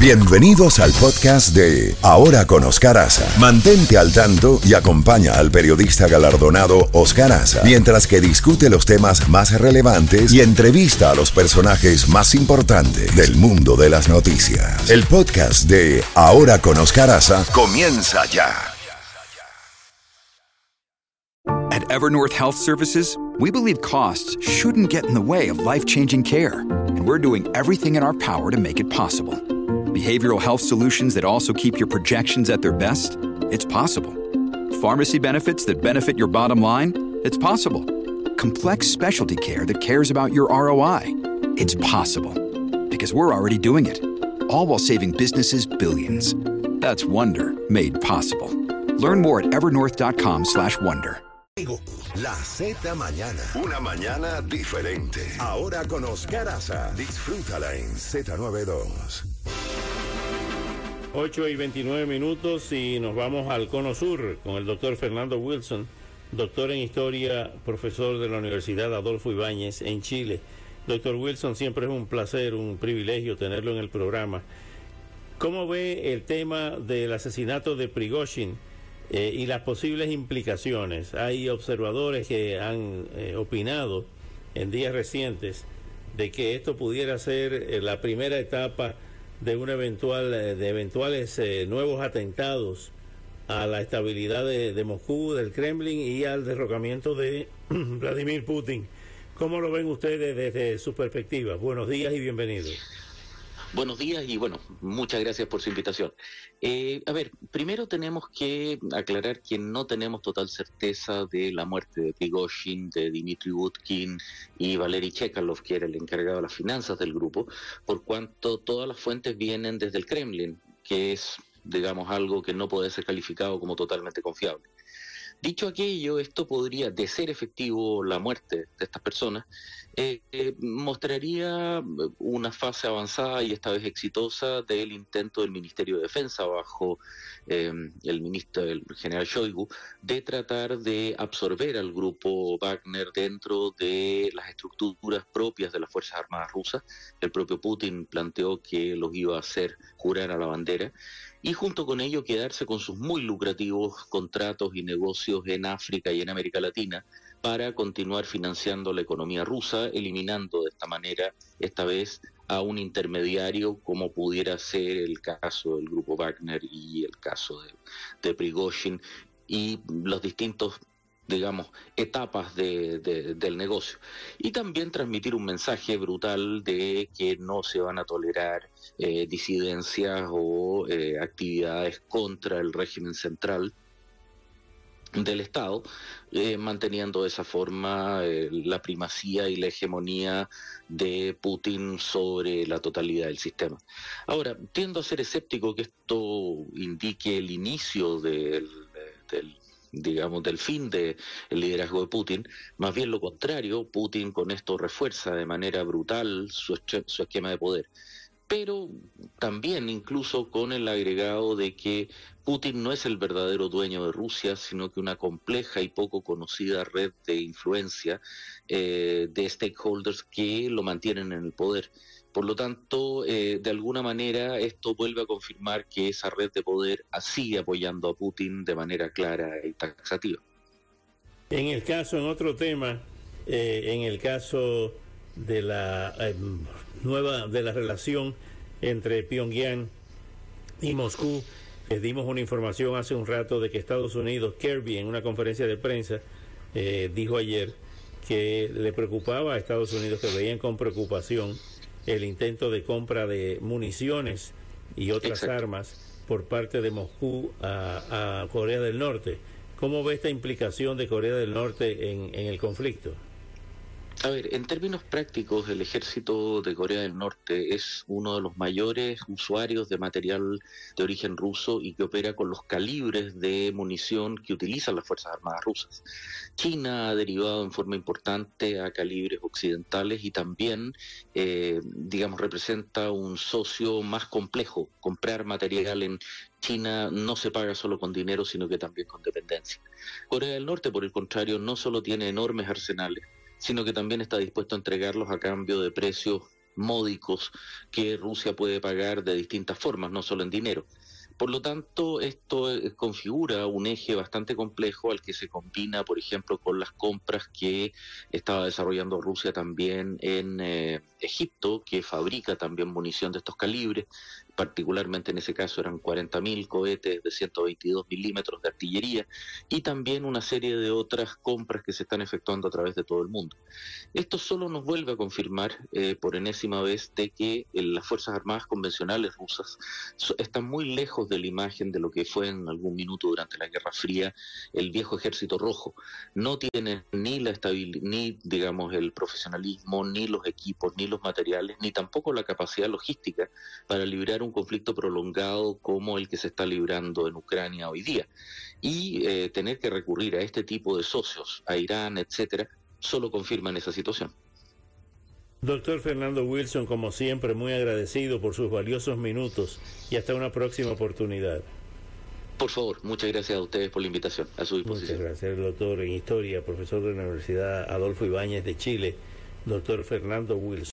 Bienvenidos al podcast de Ahora con Oscar Aza. Mantente al tanto y acompaña al periodista galardonado Oscar Aza mientras que discute los temas más relevantes y entrevista a los personajes más importantes del mundo de las noticias. El podcast de Ahora con Oscar Aza comienza ya. At Evernorth Health Services, we believe costs shouldn't get in the way of life-changing care, and we're doing everything in our power to make it possible. Behavioral health solutions that also keep your projections at their best? It's possible. Pharmacy benefits that benefit your bottom line? It's possible. Complex specialty care that cares about your ROI? It's possible. Because we're already doing it. All while saving businesses billions. That's Wonder made possible. Learn more at evernorth.com/wonder. La Z Mañana. Una mañana diferente. Ahora con Oscar Aza. Disfrútala en Z92. 8 y 29 minutos y nos vamos al Cono Sur con el doctor Fernando Wilson, doctor en historia, profesor de la Universidad Adolfo Ibáñez en Chile. Doctor Wilson, siempre es un placer, un privilegio tenerlo en el programa. ¿Cómo ve el tema del asesinato de Prigozhin eh, y las posibles implicaciones? Hay observadores que han eh, opinado en días recientes de que esto pudiera ser eh, la primera etapa de una eventual de eventuales nuevos atentados a la estabilidad de, de, Moscú, del Kremlin y al derrocamiento de Vladimir Putin. ¿Cómo lo ven ustedes desde su perspectiva? Buenos días y bienvenidos. Buenos días y bueno, muchas gracias por su invitación. Eh, a ver, primero tenemos que aclarar que no tenemos total certeza de la muerte de Prigozhin, de Dmitry Utkin y Valery Chekalov, que era el encargado de las finanzas del grupo, por cuanto todas las fuentes vienen desde el Kremlin, que es, digamos, algo que no puede ser calificado como totalmente confiable. Dicho aquello, esto podría, de ser efectivo la muerte de estas personas, eh, eh, mostraría una fase avanzada y esta vez exitosa del intento del Ministerio de Defensa bajo eh, el ministro, el general Shoigu, de tratar de absorber al grupo Wagner dentro de las estructuras propias de las Fuerzas Armadas rusas. El propio Putin planteó que los iba a hacer jurar a la bandera y junto con ello quedarse con sus muy lucrativos contratos y negocios en África y en América Latina para continuar financiando la economía rusa, eliminando de esta manera, esta vez, a un intermediario como pudiera ser el caso del grupo Wagner y el caso de, de Prigozhin. Y los distintos digamos, etapas de, de, del negocio. Y también transmitir un mensaje brutal de que no se van a tolerar eh, disidencias o eh, actividades contra el régimen central del Estado, eh, manteniendo de esa forma eh, la primacía y la hegemonía de Putin sobre la totalidad del sistema. Ahora, tiendo a ser escéptico que esto indique el inicio del, del digamos, del fin del liderazgo de Putin, más bien lo contrario, Putin con esto refuerza de manera brutal su, su esquema de poder pero también incluso con el agregado de que Putin no es el verdadero dueño de Rusia, sino que una compleja y poco conocida red de influencia eh, de stakeholders que lo mantienen en el poder. Por lo tanto, eh, de alguna manera, esto vuelve a confirmar que esa red de poder sigue apoyando a Putin de manera clara y taxativa. En el caso, en otro tema, eh, en el caso de la eh, nueva de la relación entre Pyongyang y Moscú. Les dimos una información hace un rato de que Estados Unidos, Kirby, en una conferencia de prensa, eh, dijo ayer que le preocupaba a Estados Unidos, que veían con preocupación el intento de compra de municiones y otras Exacto. armas por parte de Moscú a, a, Corea del Norte. ¿Cómo ve esta implicación de Corea del Norte en, en el conflicto? A ver, en términos prácticos, el ejército de Corea del Norte es uno de los mayores usuarios de material de origen ruso y que opera con los calibres de munición que utilizan las Fuerzas Armadas rusas. China ha derivado en forma importante a calibres occidentales y también, eh, digamos, representa un socio más complejo. Comprar material en China no se paga solo con dinero, sino que también con dependencia. Corea del Norte, por el contrario, no solo tiene enormes arsenales, sino que también está dispuesto a entregarlos a cambio de precios módicos que Rusia puede pagar de distintas formas, no solo en dinero. Por lo tanto, esto eh, configura un eje bastante complejo al que se combina, por ejemplo, con las compras que estaba desarrollando Rusia también en eh, Egipto, que fabrica también munición de estos calibres, particularmente en ese caso eran 40.000 cohetes de 122 milímetros de artillería y también una serie de otras compras que se están efectuando a través de todo el mundo. Esto solo nos vuelve a confirmar eh, por enésima vez de que eh, las Fuerzas Armadas convencionales rusas están muy lejos de la imagen de lo que fue en algún minuto durante la Guerra Fría el viejo ejército rojo. No tienen ni la ni digamos el profesionalismo, ni los equipos, ni los materiales, ni tampoco la capacidad logística para librar un un conflicto prolongado como el que se está librando en Ucrania hoy día. Y eh, tener que recurrir a este tipo de socios, a Irán, etcétera, solo confirman esa situación. Doctor Fernando Wilson, como siempre, muy agradecido por sus valiosos minutos y hasta una próxima oportunidad. Por favor, muchas gracias a ustedes por la invitación. A su disposición. Muchas gracias, doctor en Historia, profesor de la Universidad Adolfo Ibáñez de Chile, doctor Fernando Wilson.